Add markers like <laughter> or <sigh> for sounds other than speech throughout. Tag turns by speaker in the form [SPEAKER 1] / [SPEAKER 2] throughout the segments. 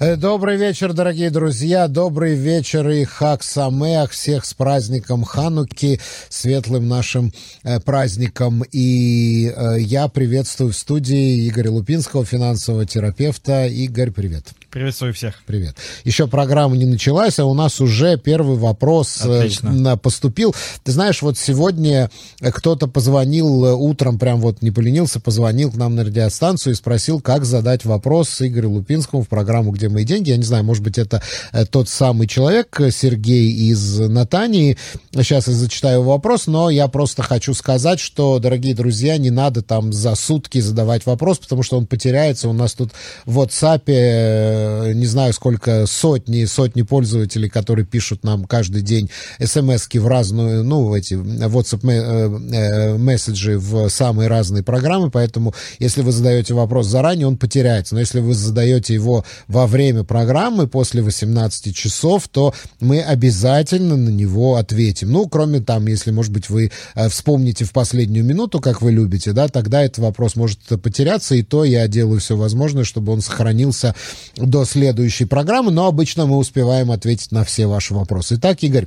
[SPEAKER 1] Э, добрый вечер, дорогие друзья. Добрый вечер и Хак Самеах. Всех с праздником Хануки, светлым нашим э, праздником. И э, я приветствую в студии Игоря Лупинского, финансового терапевта. Игорь, привет.
[SPEAKER 2] Приветствую всех.
[SPEAKER 1] Привет. Еще программа не началась, а у нас уже первый вопрос Отлично. поступил. Ты знаешь, вот сегодня кто-то позвонил утром, прям вот не поленился, позвонил к нам на радиостанцию и спросил, как задать вопрос Игорю Лупинскому в программу «Где мои деньги?». Я не знаю, может быть, это э, тот самый человек, Сергей из Натании. Сейчас я зачитаю вопрос, но я просто хочу сказать, что, дорогие друзья, не надо там за сутки задавать вопрос, потому что он потеряется. У нас тут в WhatsApp Э, не знаю, сколько сотни, сотни пользователей, которые пишут нам каждый день смс в разную, ну, эти WhatsApp э, э, месседжи в самые разные программы, поэтому если вы задаете вопрос заранее, он потеряется. Но если вы задаете его во время программы после 18 часов, то мы обязательно на него ответим. Ну, кроме там, если, может быть, вы вспомните в последнюю минуту, как вы любите, да, тогда этот вопрос может потеряться, и то я делаю все возможное, чтобы он сохранился до следующей программы, но обычно мы успеваем ответить на все ваши вопросы. Итак, Игорь,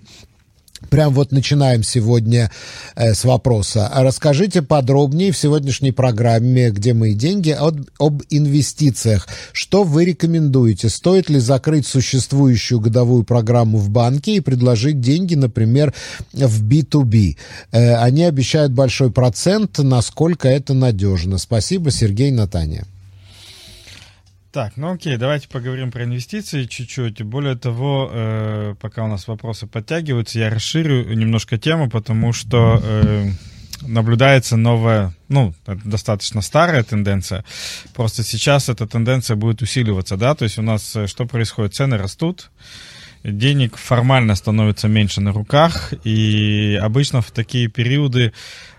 [SPEAKER 1] Прям вот начинаем сегодня э, с вопроса. Расскажите подробнее в сегодняшней программе «Где мои деньги» об, об инвестициях. Что вы рекомендуете? Стоит ли закрыть существующую годовую программу в банке и предложить деньги, например, в B2B? Э, они обещают большой процент. Насколько это надежно? Спасибо, Сергей Натания.
[SPEAKER 2] Так, ну окей, давайте поговорим про инвестиции чуть-чуть. Более того, э, пока у нас вопросы подтягиваются, я расширю немножко тему, потому что э, наблюдается новая, ну, достаточно старая тенденция. Просто сейчас эта тенденция будет усиливаться, да, то есть у нас э, что происходит? Цены растут, денег формально становится меньше на руках, и обычно в такие периоды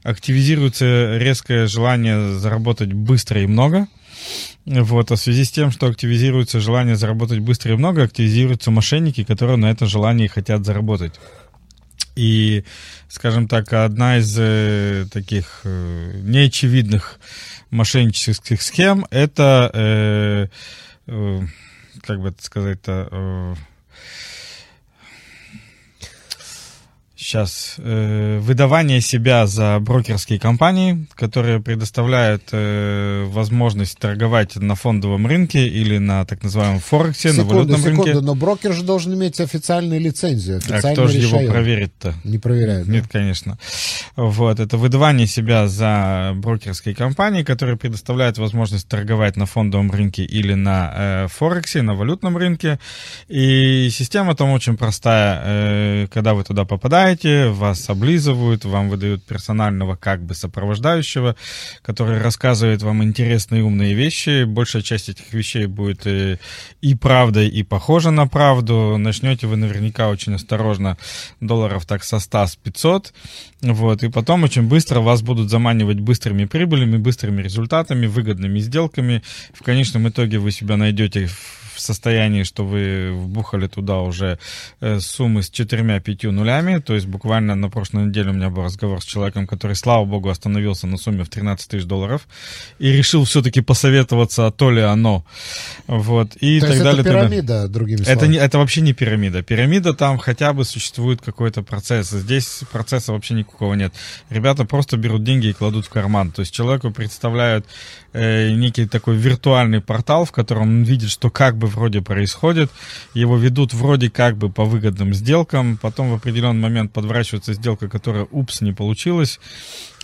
[SPEAKER 2] активизируется резкое желание заработать быстро и много – вот, а в связи с тем, что активизируется желание заработать быстро и много, активизируются мошенники, которые на это желание хотят заработать. И, скажем так, одна из э, таких э, неочевидных мошеннических схем это, э, э, как бы это сказать-то, э, сейчас э, выдавание себя за брокерские компании, которые предоставляют э, возможность торговать на фондовом рынке или на так называемом Форексе, секунду, на валютном секунду, рынке.
[SPEAKER 1] но брокер же должен иметь официальную лицензию.
[SPEAKER 2] А кто же его проверит-то?
[SPEAKER 1] Не проверяют.
[SPEAKER 2] Нет, да? конечно. Вот, это выдавание себя за брокерские компании, которые предоставляют возможность торговать на фондовом рынке или на э, Форексе, на валютном рынке. И система там очень простая. Э, когда вы туда попадаете, приезжаете, вас облизывают, вам выдают персонального как бы сопровождающего, который рассказывает вам интересные умные вещи. Большая часть этих вещей будет и, и правдой, и похожа на правду. Начнете вы наверняка очень осторожно, долларов так со 100, с 500. Вот, и потом очень быстро вас будут заманивать быстрыми прибылями, быстрыми результатами, выгодными сделками. В конечном итоге вы себя найдете в в состоянии, что вы вбухали туда уже э, суммы с четырьмя-пятью нулями, то есть буквально на прошлой неделе у меня был разговор с человеком, который, слава богу, остановился на сумме в 13 тысяч долларов и решил все-таки посоветоваться, а то ли оно. Вот, и
[SPEAKER 1] то
[SPEAKER 2] так
[SPEAKER 1] есть
[SPEAKER 2] далее.
[SPEAKER 1] это пирамида, другими
[SPEAKER 2] словами? Это, не, это вообще не пирамида. Пирамида там хотя бы существует какой-то процесс. Здесь процесса вообще никакого нет. Ребята просто берут деньги и кладут в карман. То есть человеку представляют э, некий такой виртуальный портал, в котором он видит, что как бы вроде происходит, его ведут вроде как бы по выгодным сделкам, потом в определенный момент подворачивается сделка, которая, упс, не получилась,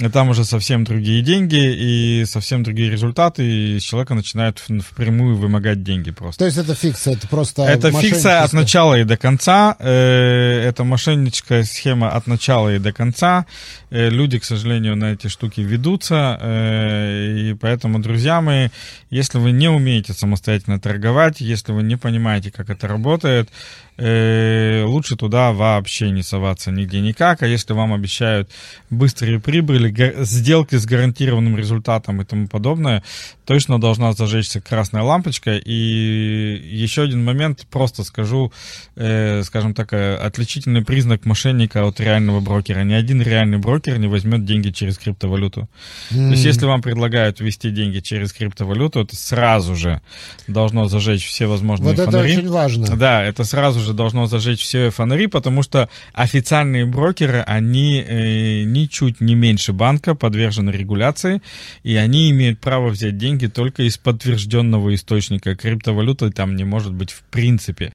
[SPEAKER 2] и там уже совсем другие деньги и совсем другие результаты, и человека начинают впрямую вымогать деньги просто.
[SPEAKER 1] То есть это фикция, это просто
[SPEAKER 2] Это фикция от начала и до конца, э, это мошенническая схема от начала и до конца, э, люди, к сожалению, на эти штуки ведутся, э, и поэтому, друзья мои, если вы не умеете самостоятельно торговать, если вы не понимаете, как это работает, лучше туда вообще не соваться нигде никак, а если вам обещают быстрые прибыли, сделки с гарантированным результатом и тому подобное, точно должна зажечься красная лампочка. И еще один момент, просто скажу, э, скажем так, э, отличительный признак мошенника от реального брокера. Ни один реальный брокер не возьмет деньги через криптовалюту. Mm. То есть если вам предлагают ввести деньги через криптовалюту, это сразу же должно зажечь все возможные
[SPEAKER 1] вот
[SPEAKER 2] фонари.
[SPEAKER 1] это очень важно.
[SPEAKER 2] Да, это сразу же должно зажечь все фонари, потому что официальные брокеры, они э, ничуть не меньше банка, подвержены регуляции, и они имеют право взять деньги только из подтвержденного источника. Криптовалюта там не может быть в принципе.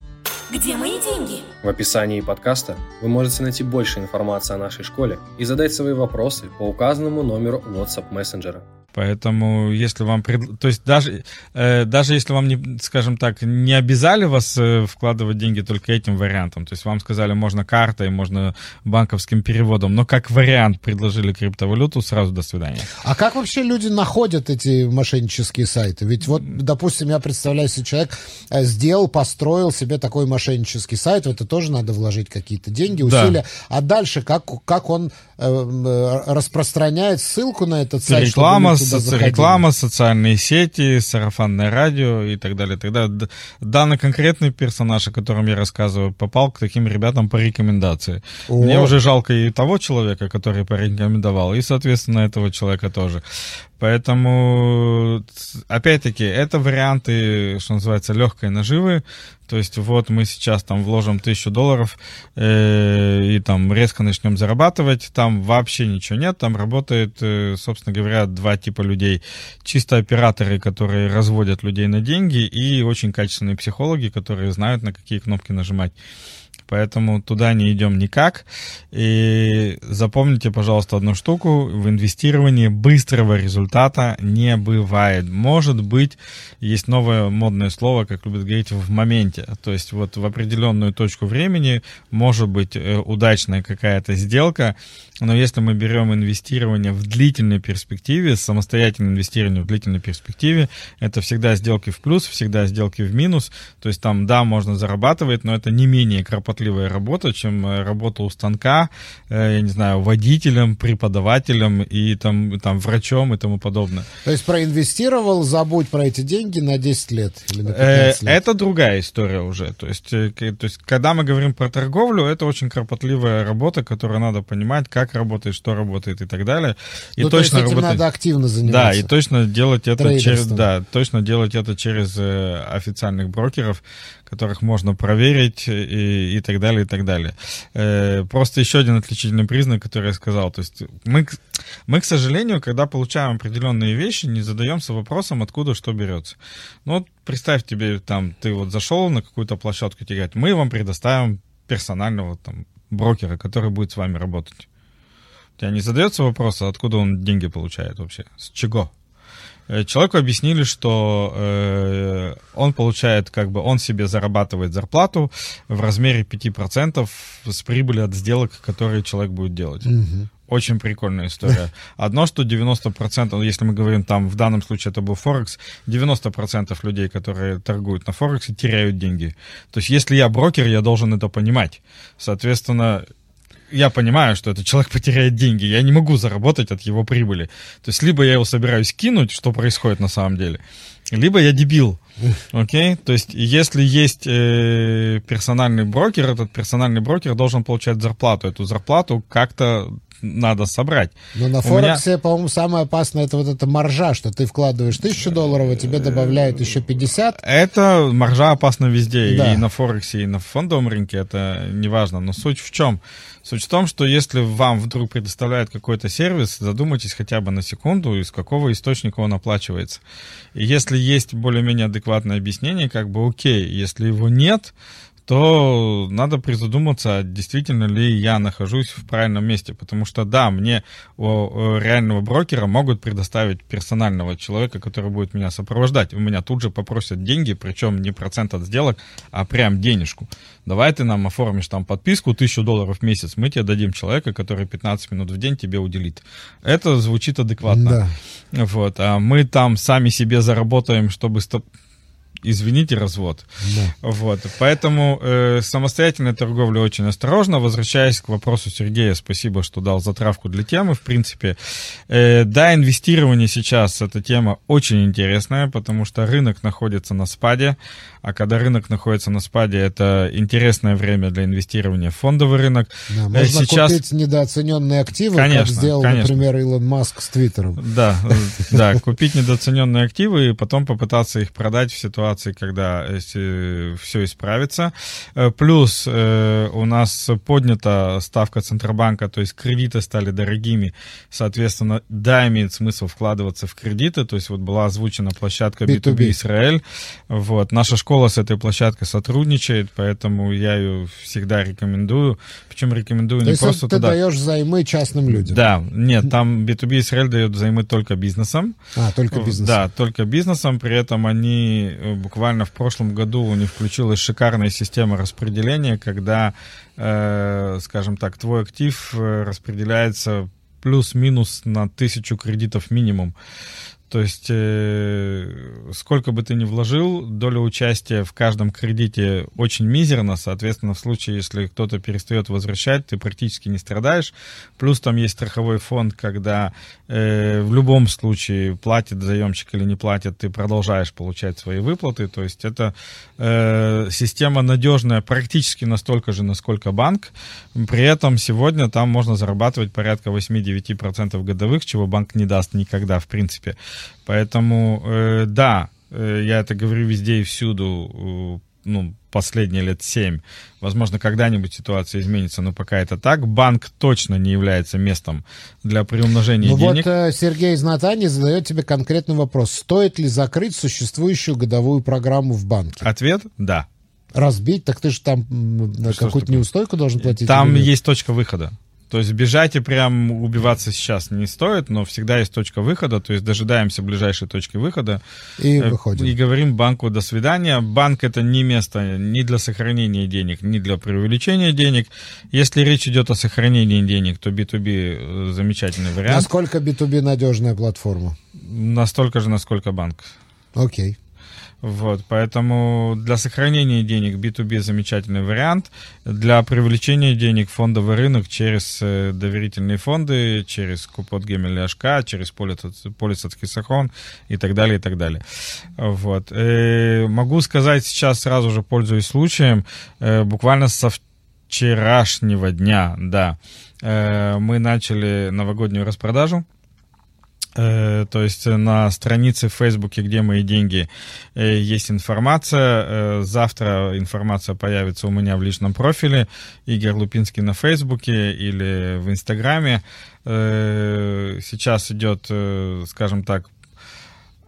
[SPEAKER 3] Где мои деньги? В описании подкаста вы можете найти больше информации о нашей школе и задать свои вопросы по указанному номеру WhatsApp мессенджера.
[SPEAKER 2] Поэтому, если вам... Пред... То есть даже, э, даже если вам, не, скажем так, не обязали вас э, вкладывать деньги только этим вариантом, то есть вам сказали, можно картой, можно банковским переводом, но как вариант предложили криптовалюту, сразу до свидания.
[SPEAKER 1] А как вообще люди находят эти мошеннические сайты? Ведь вот, допустим, я представляю себе, человек э, сделал, построил себе такой мошеннический сайт, в это тоже надо вложить какие-то деньги, усилия. Да. А дальше как, как он э, э распространяет ссылку на этот сайт?
[SPEAKER 2] Реклама, соци... реклама, социальные сети, сарафанное радио и так далее. Тогда данный конкретный персонаж, о котором я рассказываю, попал к таким ребятам по рекомендации. О. Мне уже жалко и того человека, который порекомендовал, и, соответственно, этого человека тоже. Поэтому, опять-таки, это варианты, что называется, легкой наживы. То есть вот мы сейчас там вложим тысячу долларов э, и там резко начнем зарабатывать. Там вообще ничего нет. Там работает, э, собственно говоря, два типа людей. Чисто операторы, которые разводят людей на деньги, и очень качественные психологи, которые знают, на какие кнопки нажимать поэтому туда не идем никак. И запомните, пожалуйста, одну штуку. В инвестировании быстрого результата не бывает. Может быть, есть новое модное слово, как любят говорить, в моменте. То есть вот в определенную точку времени может быть э, удачная какая-то сделка, но если мы берем инвестирование в длительной перспективе, самостоятельное инвестирование в длительной перспективе, это всегда сделки в плюс, всегда сделки в минус. То есть там, да, можно зарабатывать, но это не менее кропотливая работа, чем э, работа у станка, э, я не знаю, водителем, преподавателем и там, там врачом и тому подобное.
[SPEAKER 1] То есть проинвестировал, забудь про эти деньги на 10 лет или на 15
[SPEAKER 2] э, лет? Это другая история уже. То есть, то есть, когда мы говорим про торговлю, это очень кропотливая работа, которую надо понимать, как работает, что работает и так далее. И
[SPEAKER 1] ну, точно то есть этим работать... надо активно заниматься.
[SPEAKER 2] Да, и точно делать это через, да, точно делать это через официальных брокеров, которых можно проверить и, и так далее, и так далее. Э, просто еще один отличительный признак, который я сказал. То есть мы, мы, к сожалению, когда получаем определенные вещи, не задаемся вопросом, откуда что берется. Ну вот представь тебе, там, ты вот зашел на какую-то площадку, тебе говорят, мы вам предоставим персонального там брокера, который будет с вами работать. У тебя не задается вопрос, откуда он деньги получает вообще? С чего? Э, человеку объяснили, что э, он получает, как бы, он себе зарабатывает зарплату в размере 5% с прибыли от сделок, которые человек будет делать. Угу. Очень прикольная история. Одно, что 90%, если мы говорим там, в данном случае это был Форекс, 90% людей, которые торгуют на Форексе, теряют деньги. То есть, если я брокер, я должен это понимать. Соответственно, я понимаю, что этот человек потеряет деньги, я не могу заработать от его прибыли. То есть либо я его собираюсь кинуть, что происходит на самом деле, либо я дебил. Окей? Okay? То есть если есть э, персональный брокер, этот персональный брокер должен получать зарплату. Эту зарплату как-то надо собрать.
[SPEAKER 1] Но на Форексе, меня... по-моему, самое опасное это вот эта маржа, что ты вкладываешь тысячу долларов, а тебе добавляют еще 50.
[SPEAKER 2] Это маржа опасна везде, да. и на Форексе, и на фондовом рынке, это неважно. Но суть в чем? Суть в том, что если вам вдруг предоставляют какой-то сервис, задумайтесь хотя бы на секунду, из какого источника он оплачивается. И если есть более-менее адекватное объяснение, как бы окей. Если его нет, то надо призадуматься, действительно ли я нахожусь в правильном месте. Потому что, да, мне у реального брокера могут предоставить персонального человека, который будет меня сопровождать. У меня тут же попросят деньги, причем не процент от сделок, а прям денежку. Давай ты нам оформишь там подписку, тысячу долларов в месяц, мы тебе дадим человека, который 15 минут в день тебе уделит. Это звучит адекватно. Да. Вот. А мы там сами себе заработаем, чтобы извините, развод. Да. Вот. Поэтому э, самостоятельная торговля очень осторожна. Возвращаясь к вопросу Сергея, спасибо, что дал затравку для темы. В принципе, э, да, инвестирование сейчас эта тема очень интересная, потому что рынок находится на спаде. А когда рынок находится на спаде, это интересное время для инвестирования в фондовый рынок.
[SPEAKER 1] Да, можно Сейчас... купить недооцененные активы, конечно, как сделал, конечно. например, Илон Маск с Твиттером.
[SPEAKER 2] Да, <laughs> да, купить недооцененные активы и потом попытаться их продать в ситуации, когда все исправится. Э, плюс э, у нас поднята ставка Центробанка, то есть кредиты стали дорогими, соответственно, да, имеет смысл вкладываться в кредиты, то есть вот была озвучена площадка B2B, B2B Израиль, вот, наша школа школа с этой площадкой сотрудничает, поэтому я ее всегда рекомендую. Причем рекомендую То не просто
[SPEAKER 1] ты туда... даешь займы частным людям?
[SPEAKER 2] Да, нет, там B2B Израиль дает займы только бизнесом.
[SPEAKER 1] А, только бизнесом.
[SPEAKER 2] Да, только бизнесом. При этом они э, буквально в прошлом году у них включилась шикарная система распределения, когда, э, скажем так, твой актив э, распределяется плюс-минус на тысячу кредитов минимум. То есть э, сколько бы ты ни вложил, доля участия в каждом кредите очень мизерна. Соответственно, в случае, если кто-то перестает возвращать, ты практически не страдаешь. Плюс там есть страховой фонд, когда э, в любом случае платит заемщик или не платит, ты продолжаешь получать свои выплаты. То есть это э, система надежная практически настолько же, насколько банк. При этом сегодня там можно зарабатывать порядка 8-9% годовых, чего банк не даст никогда в принципе. Поэтому, э, да, э, я это говорю везде и всюду, э, ну, последние лет семь. Возможно, когда-нибудь ситуация изменится, но пока это так. Банк точно не является местом для приумножения ну денег.
[SPEAKER 1] Вот э, Сергей из Натани задает тебе конкретный вопрос. Стоит ли закрыть существующую годовую программу в банке?
[SPEAKER 2] Ответ – да.
[SPEAKER 1] Разбить? Так ты же там какую-то неустойку должен платить?
[SPEAKER 2] Там есть точка выхода. То есть бежать и прям убиваться сейчас не стоит, но всегда есть точка выхода, то есть дожидаемся ближайшей точки выхода.
[SPEAKER 1] И э, выходим.
[SPEAKER 2] И говорим банку «до свидания». Банк — это не место ни для сохранения денег, ни для преувеличения денег. Если речь идет о сохранении денег, то B2B э, замечательный вариант.
[SPEAKER 1] Насколько B2B надежная платформа?
[SPEAKER 2] Настолько же, насколько банк.
[SPEAKER 1] Окей.
[SPEAKER 2] Вот, поэтому для сохранения денег B2B замечательный вариант. Для привлечения денег фондовый рынок через э, доверительные фонды, через Купот Гемель HK, через полис от Хисахон и так далее, и так далее. Вот. И э, могу сказать сейчас, сразу же пользуясь случаем, э, буквально со вчерашнего дня, да, мы начали новогоднюю распродажу то есть на странице в Фейсбуке, где мои деньги, э, есть информация. Э, завтра информация появится у меня в личном профиле. Игорь Лупинский на Фейсбуке или в Инстаграме. Сейчас идет, скажем так,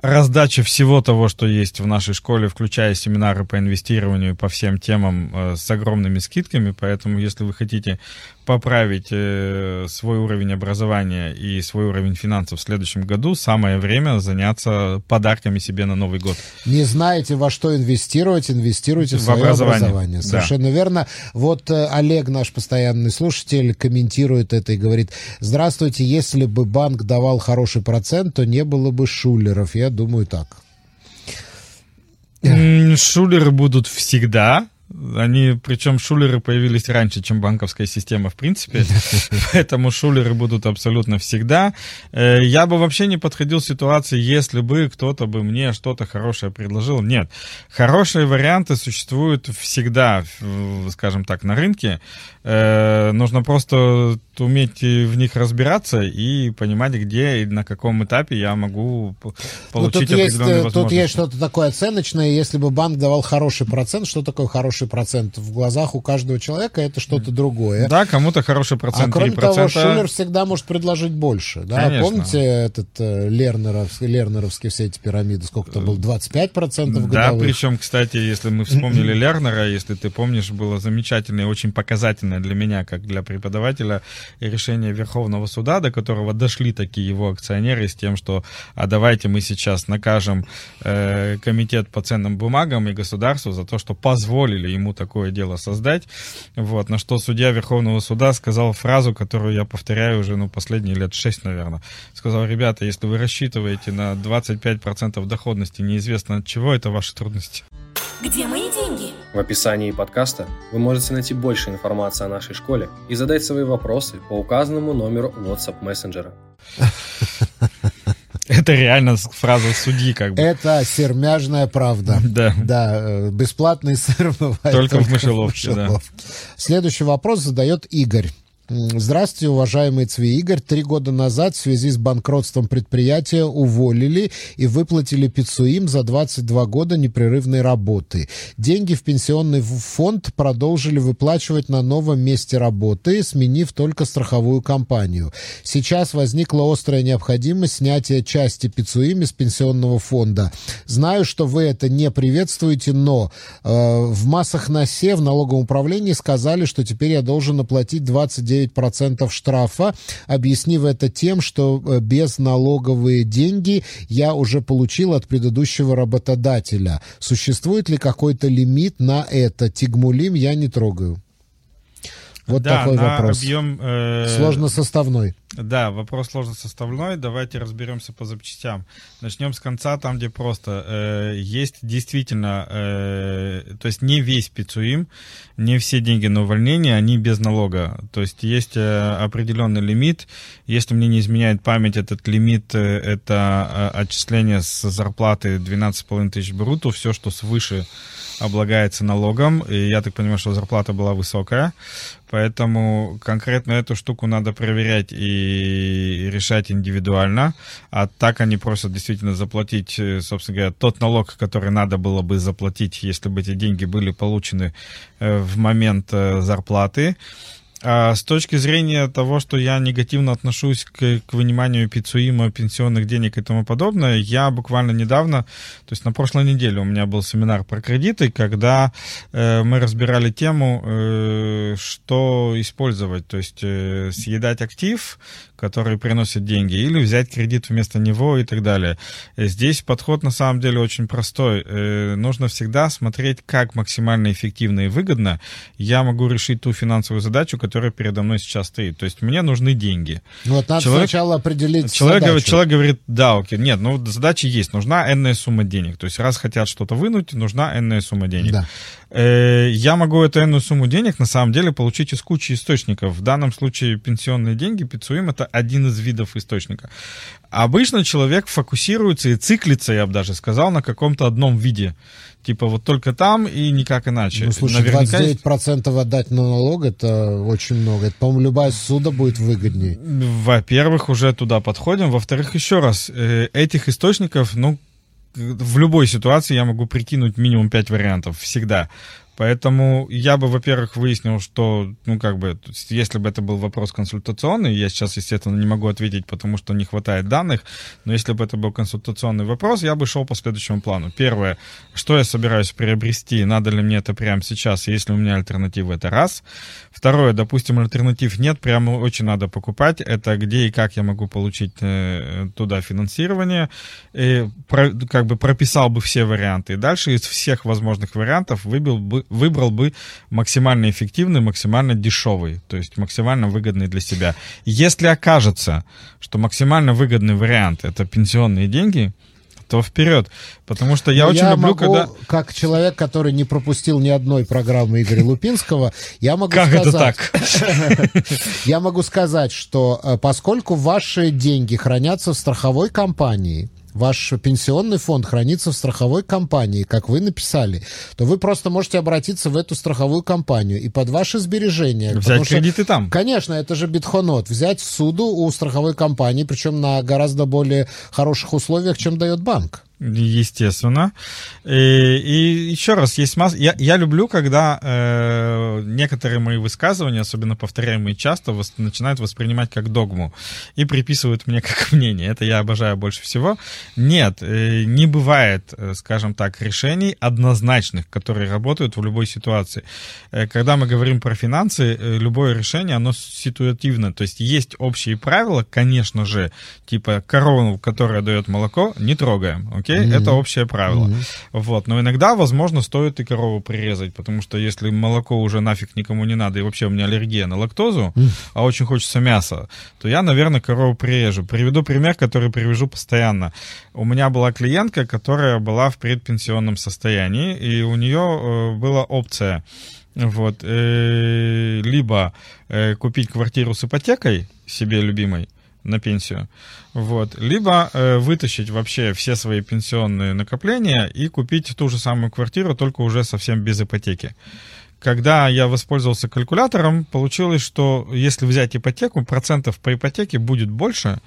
[SPEAKER 2] раздача всего того, что есть в нашей школе, включая семинары по инвестированию по всем темам с огромными скидками. Поэтому, если вы хотите поправить э, свой уровень образования и свой уровень финансов в следующем году, самое время заняться подарками себе на Новый год.
[SPEAKER 1] Не знаете, во что инвестировать, инвестируйте в, в свое образование. образование. Совершенно да. верно. Вот э, Олег, наш постоянный слушатель, комментирует это и говорит, здравствуйте, если бы банк давал хороший процент, то не было бы шулеров. Я думаю так.
[SPEAKER 2] Шулеры будут всегда, они, причем шулеры появились раньше, чем банковская система, в принципе. <laughs> Поэтому шулеры будут абсолютно всегда. Э, я бы вообще не подходил к ситуации, если бы кто-то бы мне что-то хорошее предложил. Нет. Хорошие варианты существуют всегда, скажем так, на рынке. Э, нужно просто уметь в них разбираться и понимать, где и на каком этапе я могу ну, получить ну, тут определенные есть,
[SPEAKER 1] возможности. Тут есть что-то такое оценочное. Если бы банк давал хороший процент, что такое хороший процент? В глазах у каждого человека это что-то другое.
[SPEAKER 2] Да, кому-то хороший процент,
[SPEAKER 1] А кроме 3%. того, Шулер всегда может предложить больше. Да? Конечно. Помните этот э, Лернеровский, Лернеровский все эти пирамиды? Сколько там было? 25% годовых?
[SPEAKER 2] Да, причем, кстати, если мы вспомнили <clears throat> Лернера, если ты помнишь, было замечательное, очень показательное для меня, как для преподавателя, решение Верховного суда, до которого дошли такие его акционеры с тем, что а давайте мы сейчас накажем э, комитет по ценным бумагам и государству за то, что позволили ему такое дело создать. Вот, на что судья Верховного суда сказал фразу, которую я повторяю уже ну, последние лет шесть, наверное. Сказал, ребята, если вы рассчитываете на 25% доходности неизвестно от чего, это ваши трудности.
[SPEAKER 3] Где мои деньги? В описании подкаста вы можете найти больше информации о нашей школе и задать свои вопросы по указанному номеру WhatsApp мессенджера. <laughs>
[SPEAKER 2] Это реально фраза судьи, как бы.
[SPEAKER 1] Это сермяжная правда. <laughs>
[SPEAKER 2] Да.
[SPEAKER 1] Да, э, бесплатный сыр бывает
[SPEAKER 2] только, только в мышеловке. Да.
[SPEAKER 1] Следующий вопрос задает Игорь. Здравствуйте, уважаемый Цви Игорь. Три года назад в связи с банкротством предприятия уволили и выплатили пиццуим за 22 года непрерывной работы. Деньги в пенсионный фонд продолжили выплачивать на новом месте работы, сменив только страховую компанию. Сейчас возникла острая необходимость снятия части пиццуим из пенсионного фонда. Знаю, что вы это не приветствуете, но э, в массах на СЕ в налоговом управлении сказали, что теперь я должен оплатить 29 9% штрафа, объяснив это тем, что э, без налоговые деньги я уже получил от предыдущего работодателя. Существует ли какой-то лимит на это? Тигмулим я не трогаю. Вот да, такой вопрос.
[SPEAKER 2] Объем, э...
[SPEAKER 1] Сложно составной.
[SPEAKER 2] Да, вопрос сложно составной. Давайте разберемся по запчастям. Начнем с конца, там, где просто э, есть действительно, э, то есть не весь пицуим, не все деньги на увольнение, они без налога. То есть есть э, определенный лимит. Если мне не изменяет память, этот лимит э, это э, отчисление с зарплаты 12,5 тысяч брутто, все, что свыше облагается налогом, и я так понимаю, что зарплата была высокая, поэтому конкретно эту штуку надо проверять и решать индивидуально, а так они просят действительно заплатить, э, собственно говоря, тот налог, который надо было бы заплатить, если бы эти деньги были получены э, в момент э, зарплаты, а с точки зрения того, что я негативно отношусь к, к выниманию пиццуима, пенсионных денег и тому подобное, я буквально недавно, то есть на прошлой неделе у меня был семинар про кредиты, когда э, мы разбирали тему, э, что использовать, то есть э, съедать актив, который приносит деньги, или взять кредит вместо него и так далее. Здесь подход на самом деле очень простой. Э, нужно всегда смотреть, как максимально эффективно и выгодно я могу решить ту финансовую задачу, которая передо мной сейчас стоит. То есть мне нужны деньги.
[SPEAKER 1] Ну, вот надо человек, сначала определить
[SPEAKER 2] человек, задачу. Человек говорит, да, окей, нет, ну задача есть, нужна энная сумма денег. То есть раз хотят что-то вынуть, нужна энная сумма денег. Да. Э, я могу эту энную сумму денег на самом деле получить из кучи источников. В данном случае пенсионные деньги, пиццуим, это один из видов источника. Обычно человек фокусируется и циклится, я бы даже сказал, на каком-то одном виде. Типа вот только там и никак иначе.
[SPEAKER 1] Ну, слушай, Наверняка... 29% отдать на налог, это очень много. Это, по-моему, любая суда будет выгоднее.
[SPEAKER 2] Во-первых, уже туда подходим. Во-вторых, еще раз, э, этих источников, ну, в любой ситуации я могу прикинуть минимум 5 вариантов. Всегда. Поэтому я бы, во-первых, выяснил, что, ну, как бы, если бы это был вопрос консультационный, я сейчас, естественно, не могу ответить, потому что не хватает данных, но если бы это был консультационный вопрос, я бы шел по следующему плану. Первое, что я собираюсь приобрести, надо ли мне это прямо сейчас, если у меня альтернатива, это раз. Второе, допустим, альтернатив нет, прямо очень надо покупать, это где и как я могу получить э, туда финансирование, и как бы прописал бы все варианты. И дальше из всех возможных вариантов выбил бы выбрал бы максимально эффективный, максимально дешевый, то есть максимально выгодный для себя. Если окажется, что максимально выгодный вариант это пенсионные деньги, то вперед. Потому что я Но очень
[SPEAKER 1] я
[SPEAKER 2] люблю,
[SPEAKER 1] могу,
[SPEAKER 2] когда...
[SPEAKER 1] Как человек, который не пропустил ни одной программы Игоря Лупинского, я могу
[SPEAKER 2] как
[SPEAKER 1] сказать...
[SPEAKER 2] это
[SPEAKER 1] так? <laughs> Я могу сказать, что э, поскольку ваши деньги хранятся в страховой компании, ваш пенсионный фонд хранится в страховой компании, как вы написали, то вы просто можете обратиться в эту страховую компанию и под ваши сбережения...
[SPEAKER 2] Взять кредиты что, там.
[SPEAKER 1] Конечно, это же битхонот. Взять суду у страховой компании, причем на гораздо более хороших условиях, чем дает банк.
[SPEAKER 2] Естественно. И, и еще раз, есть масса... Я, я люблю, когда э, некоторые мои высказывания, особенно повторяемые часто, вос... начинают воспринимать как догму и приписывают мне как <laughs> мнение. Это я обожаю больше всего. Нет, э, не бывает, э, скажем так, решений однозначных, которые работают в любой ситуации. Э, когда мы говорим про финансы, э, любое решение, оно ситуативно. То есть есть общие правила, конечно же, типа корону, которая дает молоко, не трогаем окей? Mm-hmm. Это общее правило. Mm-hmm. Вот. Но иногда, возможно, стоит и корову прирезать, потому что если молоко уже нафиг никому не надо, и вообще у меня аллергия на лактозу, mm-hmm. а очень хочется мяса, то я, наверное, корову прирежу. Приведу пример, который привяжу постоянно. У меня была клиентка, которая была в предпенсионном состоянии, и у нее э, была опция вот, э, либо э, купить квартиру с ипотекой себе любимой, на пенсию. Вот. Либо э, вытащить вообще все свои пенсионные накопления и купить ту же самую квартиру, только уже совсем без ипотеки. Когда я воспользовался калькулятором, получилось, что если взять ипотеку, процентов по ипотеке будет больше,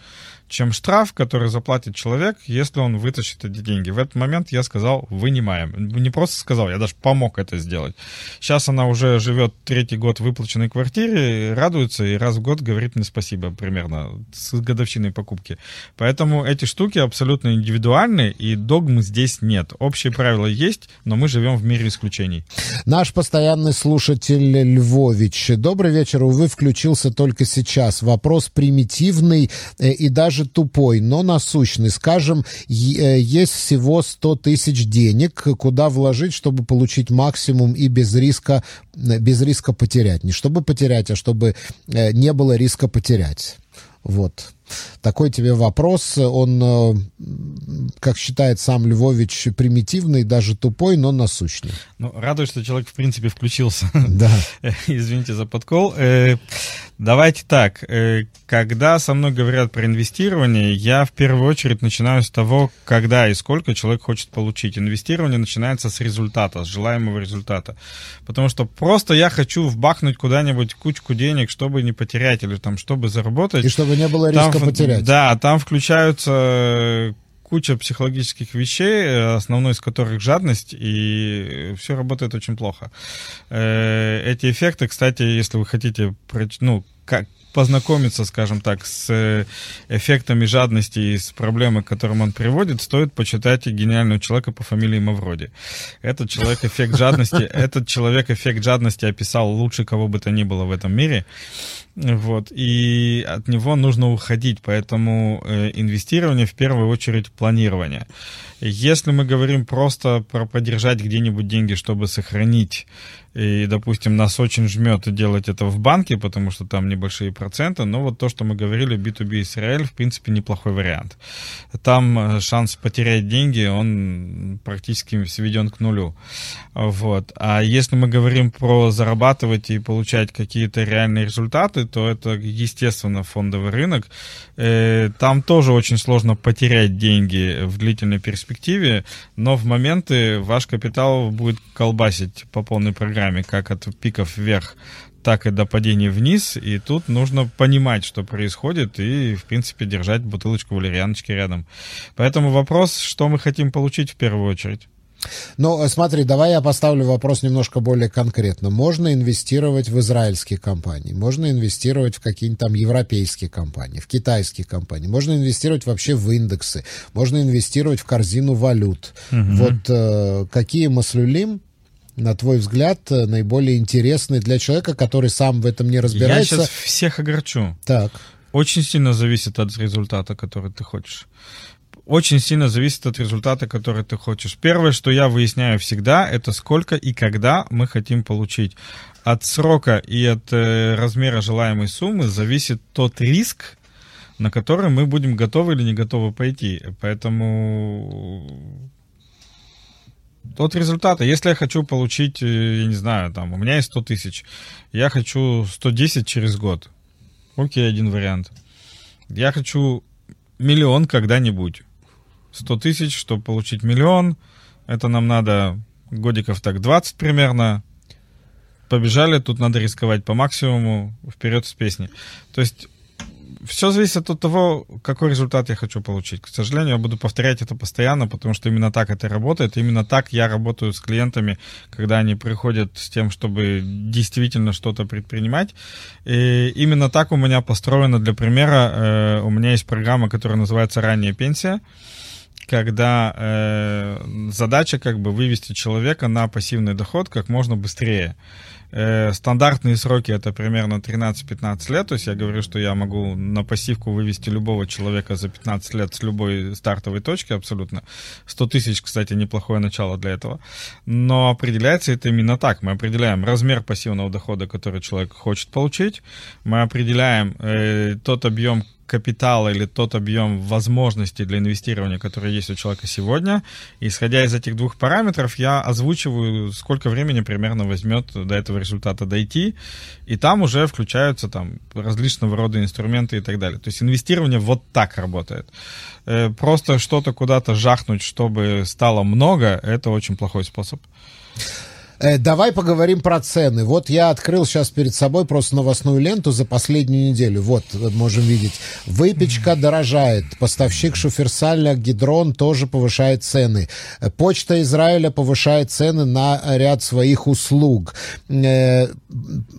[SPEAKER 2] чем штраф, который заплатит человек, если он вытащит эти деньги. В этот момент я сказал, вынимаем. Не просто сказал, я даже помог это сделать. Сейчас она уже живет третий год в выплаченной квартире, радуется и раз в год говорит мне спасибо примерно с годовщиной покупки. Поэтому эти штуки абсолютно индивидуальны, и догмы здесь нет. Общие правила есть, но мы живем в мире исключений.
[SPEAKER 1] Наш постоянный слушатель Львович. Добрый вечер. Увы, включился только сейчас. Вопрос примитивный э, и даже даже тупой, но насущный. Скажем, э, есть всего 100 тысяч денег, куда вложить, чтобы получить максимум и без риска, э, без риска потерять. Не чтобы потерять, а чтобы э, не было риска потерять. Вот. Такой тебе вопрос. Он, э, как считает сам Львович, примитивный, даже тупой, но насущный.
[SPEAKER 2] Ну, радует, что человек, в принципе, включился. Да. <laughs> Извините за подкол. Э, давайте так. Э, когда со мной говорят про инвестирование, я в первую очередь начинаю с того, когда и сколько человек хочет получить. Инвестирование начинается с результата, с желаемого результата. Потому что просто я хочу вбахнуть куда-нибудь кучку денег, чтобы не потерять или там, чтобы заработать.
[SPEAKER 1] И чтобы не было риска
[SPEAKER 2] там,
[SPEAKER 1] потерять.
[SPEAKER 2] Да, там включаются э, куча психологических вещей, э, основной из которых жадность, и все работает очень плохо. Э, эти эффекты, кстати, если вы хотите, ну, как, познакомиться, скажем так, с эффектами жадности и с проблемой, к которым он приводит, стоит почитать гениального человека по фамилии Мавроди. Этот человек эффект жадности, <laughs> этот человек эффект жадности описал лучше кого бы то ни было в этом мире. Вот, и от него нужно уходить, поэтому э, инвестирование в первую очередь планирование. Если мы говорим просто про поддержать где-нибудь деньги, чтобы сохранить и, допустим, нас очень жмет делать это в банке, потому что там небольшие проценты, но вот то, что мы говорили, B2B Израиль, в принципе, неплохой вариант. Там э, шанс потерять деньги, он практически сведен к нулю. Вот. А если мы говорим про зарабатывать и получать какие-то реальные результаты, то это, естественно, фондовый рынок. Э, там тоже очень сложно потерять деньги в длительной перспективе, но в моменты ваш капитал будет колбасить по полной программе программе, как от пиков вверх, так и до падения вниз, и тут нужно понимать, что происходит, и, в принципе, держать бутылочку валерьяночки рядом. Поэтому вопрос, что мы хотим получить в первую очередь.
[SPEAKER 1] Ну, смотри, давай я поставлю вопрос немножко более конкретно. Можно инвестировать в израильские компании, можно инвестировать в какие-нибудь там европейские компании, в китайские компании, можно инвестировать вообще в индексы, можно инвестировать в корзину валют. Угу. Вот э, какие маслюлим на твой взгляд, э, наиболее интересный для человека, который сам в этом не разбирается?
[SPEAKER 2] Я сейчас всех огорчу.
[SPEAKER 1] Так.
[SPEAKER 2] Очень сильно зависит от результата, который ты хочешь. Очень сильно зависит от результата, который ты хочешь. Первое, что я выясняю всегда, это сколько и когда мы хотим получить. От срока и от э, размера желаемой суммы зависит тот риск, на который мы будем готовы или не готовы пойти. Поэтому от результата. Если я хочу получить, э, я не знаю, там, у меня есть 100 тысяч, я хочу 110 через год. Окей, один вариант. Я хочу миллион когда-нибудь. 100 тысяч, чтобы получить миллион, это нам надо годиков так 20 примерно. Побежали, тут надо рисковать по максимуму, вперед с песни. То есть все зависит от того, какой результат я хочу получить. К сожалению, я буду повторять это постоянно, потому что именно так это работает. Именно так я работаю с клиентами, когда они приходят с тем, чтобы действительно что-то предпринимать. И именно так у меня построено. Для примера, э, у меня есть программа, которая называется «Ранняя пенсия» когда э, задача как бы вывести человека на пассивный доход как можно быстрее. Э, стандартные сроки это примерно 13-15 лет, то есть я говорю, что я могу на пассивку вывести любого человека за 15 лет с любой стартовой точки абсолютно. 100 тысяч, кстати, неплохое начало для этого. Но определяется это именно так. Мы определяем размер пассивного дохода, который человек хочет получить, мы определяем э, тот объем капитала или тот объем возможностей для инвестирования, который есть у человека сегодня. исходя из этих двух параметров, я озвучиваю, сколько времени примерно возьмет до этого результата дойти, и там уже включаются там различного рода инструменты и так далее. То есть инвестирование вот так работает. Э, просто что-то куда-то жахнуть, чтобы стало много, это очень плохой способ.
[SPEAKER 1] Э, давай поговорим про цены. Вот я открыл сейчас перед собой просто новостную ленту за последнюю неделю. Вот, можем видеть. Выпечка дорожает. Поставщик Шуферсаля Гидрон тоже повышает цены. Почта Израиля повышает цены на ряд своих услуг. Э,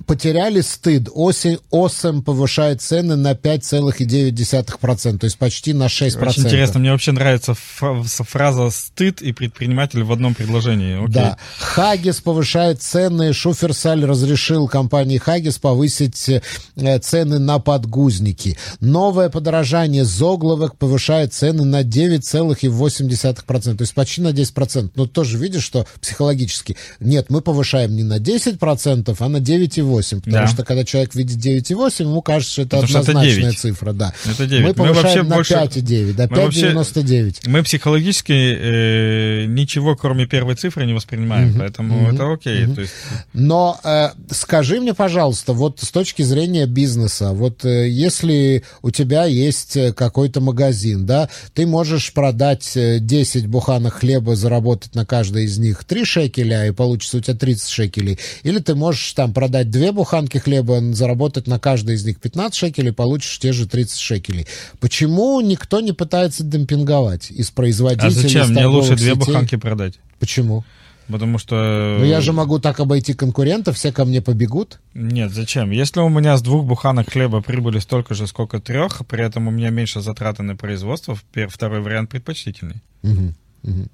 [SPEAKER 1] потеряли стыд. Оси, ОСМ повышает цены на 5,9%, то есть почти на 6%.
[SPEAKER 2] Очень интересно. Мне вообще нравится фраза «стыд» и «предприниматель» в одном предложении.
[SPEAKER 1] Окей. Да. Хагис повышает цены. Шуферсаль разрешил компании Хагис повысить э, цены на подгузники. Новое подорожание Зогловок повышает цены на 9,8%. То есть почти на 10%. Но тоже видишь, что психологически нет, мы повышаем не на 10%, а на 9,8%. Потому да. что когда человек видит 9,8%, ему кажется, что это потому однозначная что это цифра. Да.
[SPEAKER 2] Это 9.
[SPEAKER 1] Мы повышаем мы на больше... 5,9, да, 5,99.
[SPEAKER 2] Мы, мы психологически э, ничего, кроме первой цифры, не воспринимаем. Угу. Поэтому угу это окей.
[SPEAKER 1] Mm-hmm. То есть... Но э, скажи мне, пожалуйста, вот с точки зрения бизнеса, вот э, если у тебя есть э, какой-то магазин, да, ты можешь продать 10 э, буханок хлеба, заработать на каждой из них 3 шекеля, и получится у тебя 30 шекелей. Или ты можешь там продать 2 буханки хлеба, заработать на каждой из них 15 шекелей, получишь те же 30 шекелей. Почему никто не пытается демпинговать из производителей? А
[SPEAKER 2] зачем? Мне лучше две буханки продать.
[SPEAKER 1] Почему?
[SPEAKER 2] Потому что...
[SPEAKER 1] Ну я же могу так обойти конкурентов, все ко мне побегут.
[SPEAKER 2] Нет, зачем? Если у меня с двух буханок хлеба прибыли столько же, сколько трех, при этом у меня меньше затраты на производство, второй вариант предпочтительный.
[SPEAKER 1] Угу, угу.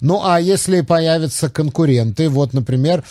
[SPEAKER 1] Ну а если появятся конкуренты, вот, например,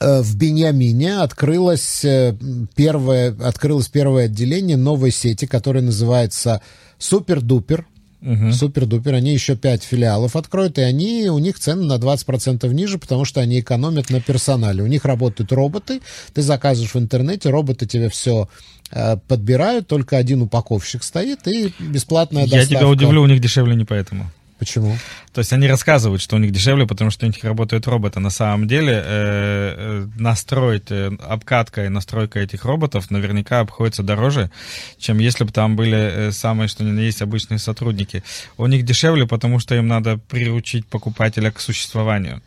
[SPEAKER 1] э, в Беньямине открылось э, первое, открылось первое отделение новой сети, которое называется Супер-Дупер. Угу. Супер-дупер. Они еще 5 филиалов откроют, и они, у них цены на 20% ниже, потому что они экономят на персонале. У них работают роботы, ты заказываешь в интернете, роботы тебе все э, подбирают, только один упаковщик стоит, и бесплатная доставка.
[SPEAKER 2] Я тебя удивлю, у них дешевле не поэтому.
[SPEAKER 1] Почему?
[SPEAKER 2] То есть они рассказывают, что у них дешевле, потому что у них работают роботы. На самом деле э, э, настроить, э, обкатка и настройка этих роботов наверняка обходится дороже, чем если бы там были э, самые, что ни на есть, обычные сотрудники. У них дешевле, потому что им надо приручить покупателя к существованию.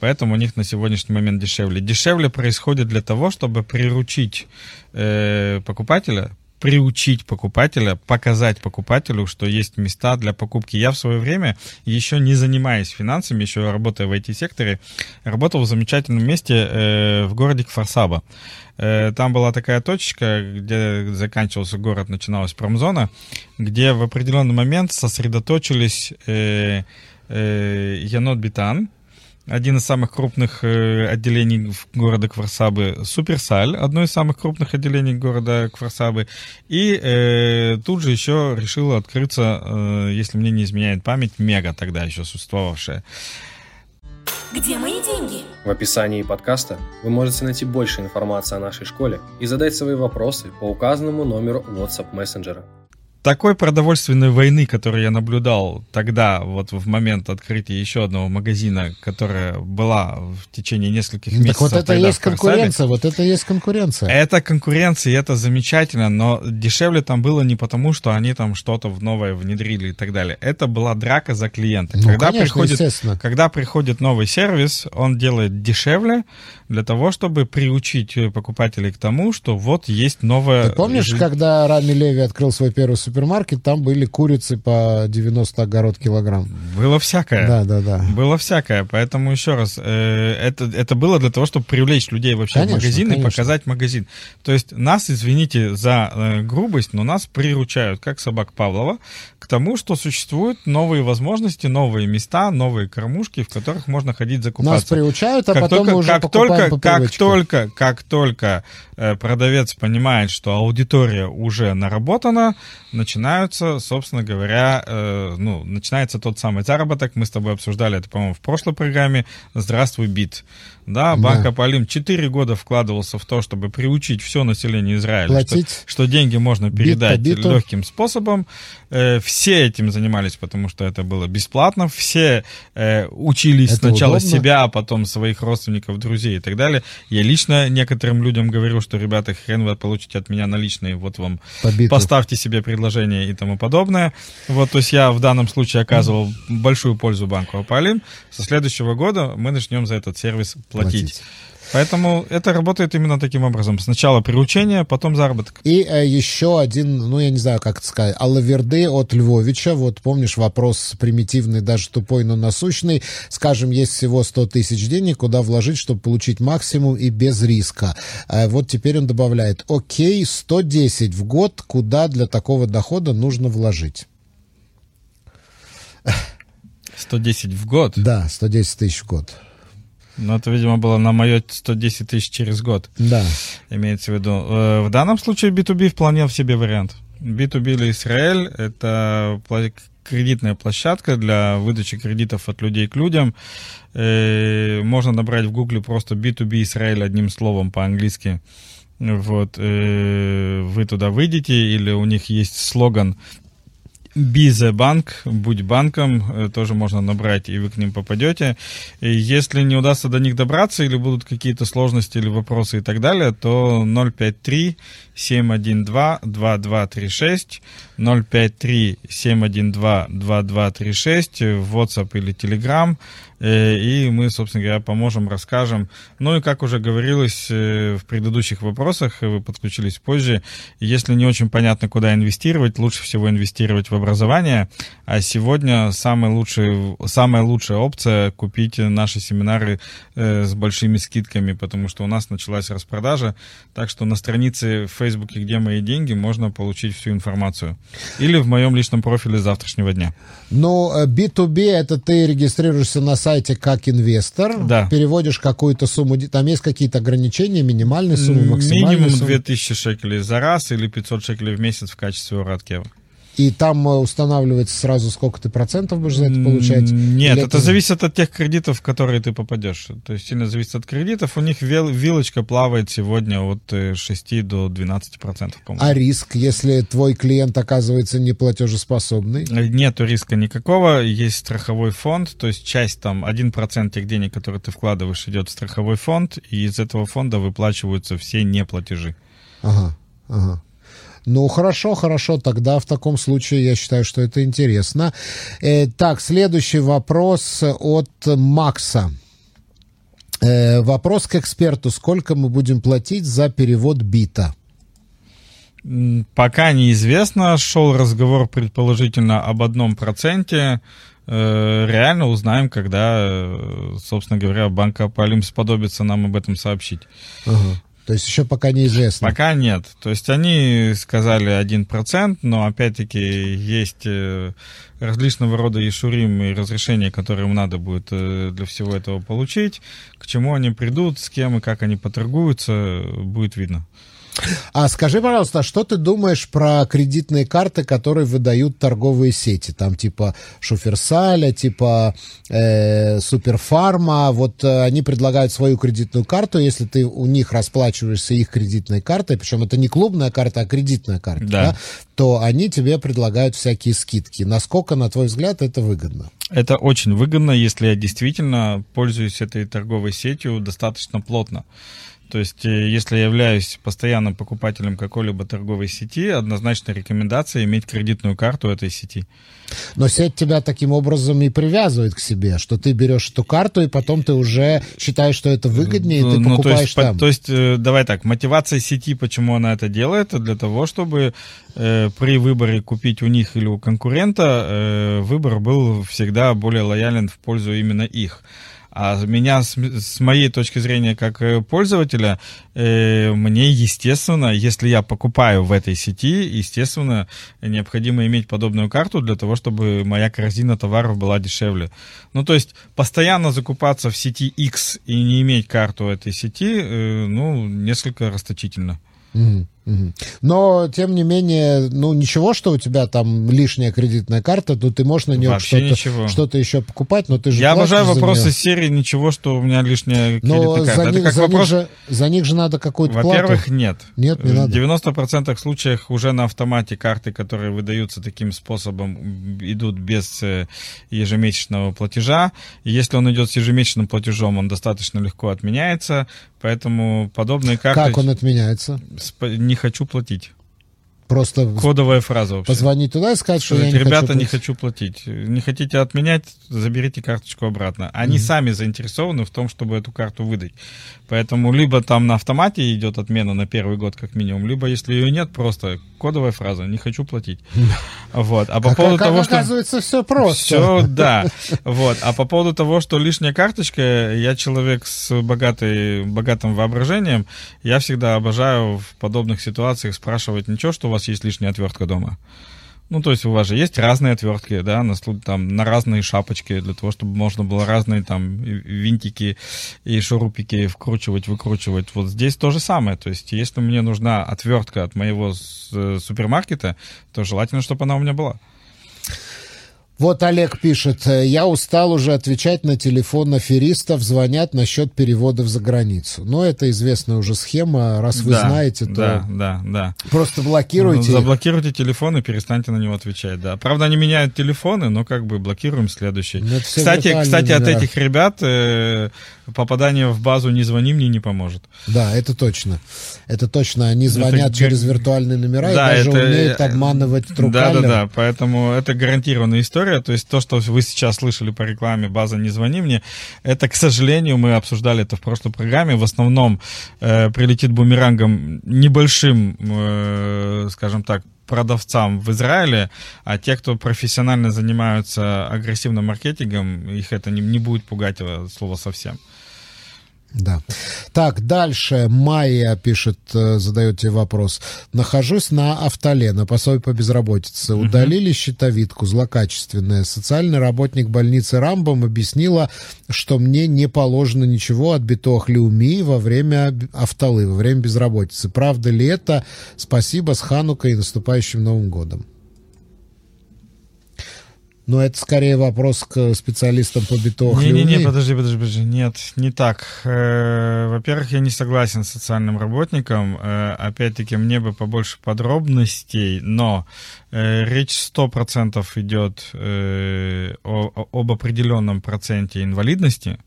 [SPEAKER 2] Поэтому у них на сегодняшний момент дешевле. Дешевле происходит для того, чтобы приручить э, покупателя, приучить покупателя, показать покупателю, что есть места для покупки. Я в свое время, еще не занимаясь финансами, еще работая в IT-секторе, работал в замечательном месте э, в городе Кфарсаба. Э, там была такая точечка, где заканчивался город, начиналась промзона, где в определенный момент сосредоточились э, э, Янот Битан, один из самых крупных э, отделений города Кварсабы, Суперсаль, одно из самых крупных отделений города Кварсабы, и э, тут же еще решила открыться, э, если мне не изменяет память, Мега тогда еще существовавшая.
[SPEAKER 3] Где мои деньги? В описании подкаста вы можете найти больше информации о нашей школе и задать свои вопросы по указанному номеру WhatsApp мессенджера.
[SPEAKER 2] Такой продовольственной войны, которую я наблюдал тогда, вот в момент открытия еще одного магазина, которая была в течение нескольких месяцев.
[SPEAKER 1] Так вот это есть конкуренция, вот это есть конкуренция.
[SPEAKER 2] Это конкуренция, и это замечательно, но дешевле там было не потому, что они там что-то новое внедрили и так далее. Это была драка за клиента.
[SPEAKER 1] Ну, когда конечно, приходит,
[SPEAKER 2] когда приходит новый сервис, он делает дешевле для того, чтобы приучить покупателей к тому, что вот есть новое...
[SPEAKER 1] Ты помнишь, когда Рами Леви открыл свой первый супермаркет, там были курицы по 90 огород килограмм?
[SPEAKER 2] Было всякое.
[SPEAKER 1] Да, да, да.
[SPEAKER 2] Было всякое, поэтому еще раз, э, это, это было для того, чтобы привлечь людей вообще конечно, в магазин конечно. и показать магазин. То есть нас, извините за э, грубость, но нас приручают, как собак Павлова, к тому, что существуют новые возможности, новые места, новые кормушки, в которых можно ходить закупаться.
[SPEAKER 1] Нас приучают, а как потом только, уже
[SPEAKER 2] как только, по как только, как только э, продавец понимает, что аудитория уже наработана, начинаются, собственно говоря, э, ну, начинается тот самый заработок. Мы с тобой обсуждали это, по-моему, в прошлой программе. Здравствуй, бит. Да, Банк да. Апалим 4 года вкладывался в то, чтобы приучить все население Израиля, что, что деньги можно передать легким способом. Э, все этим занимались, потому что это было бесплатно. Все э, учились это сначала удобно. себя, а потом своих родственников, друзей и так далее. Я лично некоторым людям говорю, что, ребята, хрен вы получите от меня наличные, вот вам Побиту. поставьте себе предложение и тому подобное. Вот, то есть я в данном случае оказывал mm. большую пользу банку Апалим. Со следующего года мы начнем за этот сервис платить. платить. Поэтому это работает именно таким образом. Сначала приучение, потом заработок.
[SPEAKER 1] И э, еще один, ну, я не знаю, как это сказать, Аллаверды от Львовича. Вот помнишь вопрос примитивный, даже тупой, но насущный. Скажем, есть всего 100 тысяч денег, куда вложить, чтобы получить максимум и без риска. Э, вот теперь он добавляет, окей, 110 в год, куда для такого дохода нужно вложить?
[SPEAKER 2] 110 в год?
[SPEAKER 1] Да, 110 тысяч в год.
[SPEAKER 2] Ну, это, видимо, было на мое 110 тысяч через год.
[SPEAKER 1] Да.
[SPEAKER 2] Имеется в виду. Э, в данном случае B2B вполне в себе вариант. B2B или Израиль — это кредитная площадка для выдачи кредитов от людей к людям. Э, можно набрать в гугле просто B2B Израиль одним словом по-английски. Вот, э, вы туда выйдете, или у них есть слоган Бизе банк, будь банком, э, тоже можно набрать, и вы к ним попадете. Если не удастся до них добраться, или будут какие-то сложности или вопросы и так далее, то 053 712 2236 053 712 2236 в WhatsApp или Telegram и мы, собственно говоря, поможем, расскажем. Ну и, как уже говорилось э, в предыдущих вопросах, вы подключились позже, если не очень понятно, куда инвестировать, лучше всего инвестировать в образование, а сегодня самая лучшая, самая лучшая опция купить наши семинары э, с большими скидками, потому что у нас началась распродажа, так что на странице в Фейсбуке «Где мои деньги» можно получить всю информацию. Или в моем личном профиле завтрашнего дня.
[SPEAKER 1] Ну, B2B — это ты регистрируешься на сайте сайте как инвестор,
[SPEAKER 2] да.
[SPEAKER 1] переводишь какую-то сумму, там есть какие-то ограничения, минимальные суммы, максимальные
[SPEAKER 2] Минимум
[SPEAKER 1] суммы?
[SPEAKER 2] 2000 шекелей за раз или 500 шекелей в месяц в качестве ураткева.
[SPEAKER 1] И там э, устанавливается сразу, сколько ты процентов будешь за это получать?
[SPEAKER 2] Нет, это, это зависит от тех кредитов, в которые ты попадешь. То есть сильно зависит от кредитов. У них вилочка плавает сегодня от 6 э, до 12 процентов,
[SPEAKER 1] по-моему. А риск, если твой клиент оказывается неплатежеспособный?
[SPEAKER 2] Э, нету риска никакого. Есть страховой фонд, то есть часть там, 1% тех денег, которые ты вкладываешь, идет в страховой фонд, и из этого фонда выплачиваются все неплатежи.
[SPEAKER 1] Ага, ага. Ну, хорошо, хорошо, тогда в таком случае я считаю, что это интересно. Э, так, следующий вопрос от Макса. Э, вопрос к эксперту. Сколько мы будем платить за перевод бита?
[SPEAKER 2] Пока неизвестно. Шел разговор предположительно об одном проценте. Э, реально узнаем, когда, э, собственно говоря, банк Апалим сподобится нам об этом сообщить.
[SPEAKER 1] Ага. То есть еще пока неизвестно?
[SPEAKER 2] Пока нет. То есть они сказали 1%, но опять-таки есть э, различного рода ишурим и разрешения, которые им надо будет э, для всего этого получить. К чему они придут, с кем и как они поторгуются, будет видно.
[SPEAKER 1] А скажи, пожалуйста, что ты думаешь про кредитные карты, которые выдают торговые сети? Там типа Шуферсаля, типа э, Суперфарма. Вот э, они предлагают свою кредитную карту, если ты у них расплачиваешься их кредитной картой, причем это не клубная карта, а кредитная карта, да. Да, то они тебе предлагают всякие скидки. Насколько, на твой взгляд, это выгодно?
[SPEAKER 2] Это очень выгодно, если я действительно пользуюсь этой торговой сетью достаточно плотно. То есть, э, если я являюсь постоянным покупателем какой-либо торговой сети, однозначно рекомендация иметь кредитную карту этой сети.
[SPEAKER 1] Но сеть тебя таким образом и привязывает к себе, что ты берешь эту карту, и потом ты уже считаешь, что это выгоднее, и ты ну, покупаешь
[SPEAKER 2] то есть,
[SPEAKER 1] там.
[SPEAKER 2] то есть, э, давай так, мотивация сети, почему она это делает, это для того, чтобы э, при выборе купить у них или у конкурента, э, выбор был всегда более лоялен в пользу именно их. А меня, с, с моей точки зрения, как э, пользователя, э, мне, естественно, если я покупаю в этой сети, естественно, необходимо иметь подобную карту для того, чтобы моя корзина товаров была дешевле. Ну, то есть, постоянно закупаться в сети X и не иметь карту этой сети, э, ну, несколько расточительно.
[SPEAKER 1] Mm-hmm. Но, тем не менее, ну, ничего, что у тебя там лишняя кредитная карта, то ты можешь на нее что-то, что-то еще покупать, но ты же
[SPEAKER 2] Я обожаю вопросы из серии «Ничего, что у меня лишняя но кредитная карта».
[SPEAKER 1] За, них, за, вопрос... них же, за них же надо какую-то
[SPEAKER 2] плату. Во-первых, нет.
[SPEAKER 1] Нет, не надо.
[SPEAKER 2] В 90% случаев уже на автомате карты, которые выдаются таким способом, идут без э, ежемесячного платежа. И если он идет с ежемесячным платежом, он достаточно легко отменяется, поэтому подобные карты...
[SPEAKER 1] Как он отменяется?
[SPEAKER 2] Не не хочу платить.
[SPEAKER 1] Просто
[SPEAKER 2] кодовая фраза вообще.
[SPEAKER 1] Позвонить туда и сказать, что, что я не
[SPEAKER 2] ребята
[SPEAKER 1] хочу
[SPEAKER 2] не хочу платить. Не хотите отменять, заберите карточку обратно. Они mm-hmm. сами заинтересованы в том, чтобы эту карту выдать. Поэтому либо там на автомате идет отмена на первый год как минимум, либо если ее нет, просто кодовая фраза «не хочу платить». <laughs> Вот. А по как, поводу
[SPEAKER 1] как,
[SPEAKER 2] того,
[SPEAKER 1] что... оказывается, все просто.
[SPEAKER 2] Все, да. <laughs> Вот. А по поводу того, что лишняя карточка, я человек с богатой, богатым воображением, я всегда обожаю в подобных ситуациях спрашивать ничего, что вас есть лишняя отвертка дома. Ну, то есть у вас же есть разные отвертки, да, на, там, на разные шапочки, для того, чтобы можно было разные там винтики и шурупики вкручивать, выкручивать. Вот здесь то же самое. То есть если мне нужна отвертка от моего э, супермаркета, то желательно, чтобы она у меня была.
[SPEAKER 1] Вот Олег пишет, я устал уже отвечать на телефон аферистов, звонят насчет переводов за границу. Но это известная уже схема, раз вы да, знаете, то
[SPEAKER 2] да, да, да.
[SPEAKER 1] просто блокируйте.
[SPEAKER 2] Ну, заблокируйте телефон и перестаньте на него отвечать, да. Правда, они меняют телефоны, но как бы блокируем следующий. Ну, кстати, кстати, от этих ребят э, попадание в базу «не звони мне» не поможет.
[SPEAKER 1] Да, это точно. Это точно. Они звонят это... через виртуальные номера да, и даже это... умеют обманывать трукалер.
[SPEAKER 2] Да, да, да. Поэтому это гарантированная история. То есть то, что вы сейчас слышали по рекламе «База, не звони мне», это, к сожалению, мы обсуждали это в прошлой программе, в основном э, прилетит бумерангом небольшим, э, скажем так, продавцам в Израиле, а те, кто профессионально занимаются агрессивным маркетингом, их это не, не будет пугать слово совсем.
[SPEAKER 1] Да. Так, дальше Майя пишет, э, задает тебе вопрос. Нахожусь на автоле, на пособие по безработице. Удалили щитовидку злокачественная. Социальный работник больницы Рамбом объяснила, что мне не положено ничего от битохлеумии во время автолы, во время безработицы. Правда ли это? Спасибо с Ханукой и наступающим Новым годом. Но это скорее вопрос к специалистам по битовым.
[SPEAKER 2] Не-не-не, подожди, подожди, подожди. Нет, не так. Э, во-первых, я не согласен с социальным работником. Э, опять-таки, мне бы побольше подробностей, но э, речь сто процентов идет об определенном проценте инвалидности.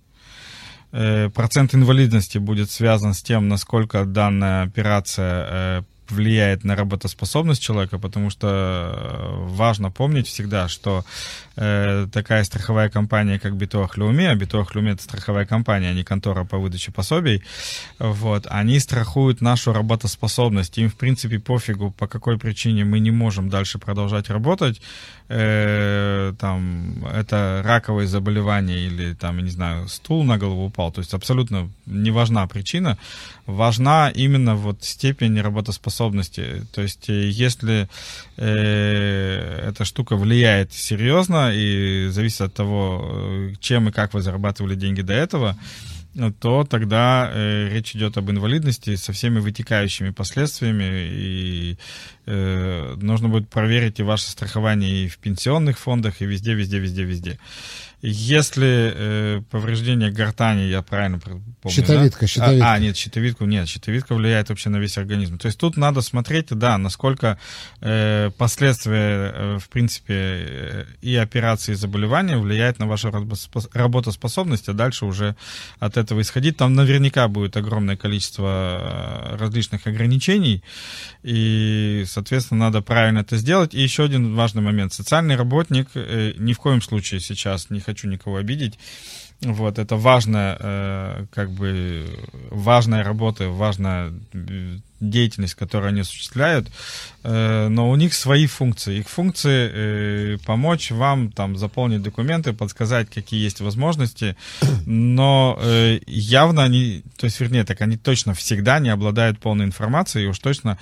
[SPEAKER 2] Процент инвалидности будет связан с тем, насколько данная операция влияет на работоспособность человека, потому что э, важно помнить всегда, что э, такая страховая компания, как Битуах Люми, а Битуах Люми это страховая компания, а не контора по выдаче пособий, вот, они страхуют нашу работоспособность. Им, в принципе, пофигу, по какой причине мы не можем дальше продолжать работать, э, там, это раковые заболевания или, там, не знаю, стул на голову упал, то есть абсолютно не важна причина, важна именно вот степень работоспособности. То есть э, если э, эта штука влияет серьезно и зависит от того, э, чем и как вы зарабатывали деньги до этого, то тогда э, речь идет об инвалидности со всеми вытекающими последствиями, и э, нужно будет проверить и ваше страхование и в пенсионных фондах, и везде, везде, везде, везде. Если э, повреждение гортани, я правильно помню,
[SPEAKER 1] щитовидка,
[SPEAKER 2] да?
[SPEAKER 1] щитовидка.
[SPEAKER 2] А, а, нет, щитовидку нет, щитовидка влияет вообще на весь организм. То есть тут надо смотреть, да, насколько э, последствия, э, в принципе, э, и операции, и заболевания влияют на вашу работоспособность, а дальше уже от этого исходить. Там наверняка будет огромное количество э, различных ограничений, и, соответственно, надо правильно это сделать. И еще один важный момент. Социальный работник э, ни в коем случае сейчас не хочу никого обидеть. Вот, это важная, э, как бы, важная работа, важная деятельность, которую они осуществляют, э, но у них свои функции. Их функции э, помочь вам там заполнить документы, подсказать, какие есть возможности, но э, явно они, то есть, вернее, так они точно всегда не обладают полной информацией, и уж точно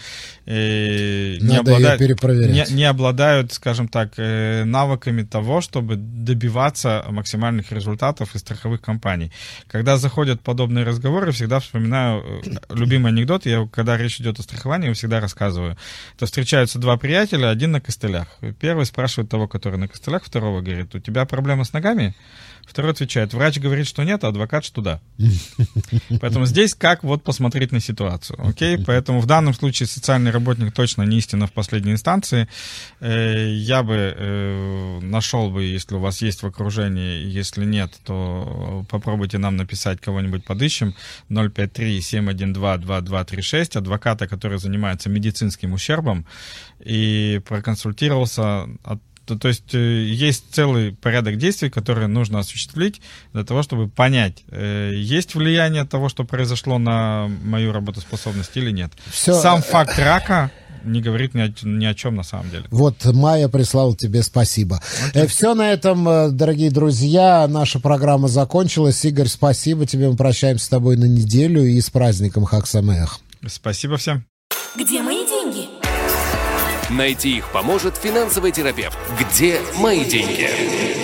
[SPEAKER 2] не, обладают, не, не обладают, скажем так, навыками того, чтобы добиваться максимальных результатов из страховых компаний. Когда заходят подобные разговоры, всегда вспоминаю любимый анекдот, я когда речь идет о страховании, я всегда рассказываю. То встречаются два приятеля, один на костылях. Первый спрашивает того, который на костылях, второго говорит, у тебя проблема с ногами? Второй отвечает, врач говорит, что нет, а адвокат, что да. Поэтому здесь как вот посмотреть на ситуацию, окей? Поэтому в данном случае социальный работник точно не истина в последней инстанции. Э, я бы э, нашел бы, если у вас есть в окружении, если нет, то попробуйте нам написать кого-нибудь подыщем. 053-712-2236, адвоката, который занимается медицинским ущербом и проконсультировался от то, то есть э, есть целый порядок действий, которые нужно осуществить для того, чтобы понять, э, есть влияние того, что произошло на мою работоспособность или нет. Все... Сам факт рака не говорит ни о, ни о чем на самом деле.
[SPEAKER 1] Вот Майя прислал тебе спасибо. Okay. Э, Все на этом, дорогие друзья. Наша программа закончилась. Игорь, спасибо тебе. Мы прощаемся с тобой на неделю и с праздником Хаксамех.
[SPEAKER 2] Спасибо всем.
[SPEAKER 4] Где мои деньги? Найти их поможет финансовый терапевт. Где мои деньги?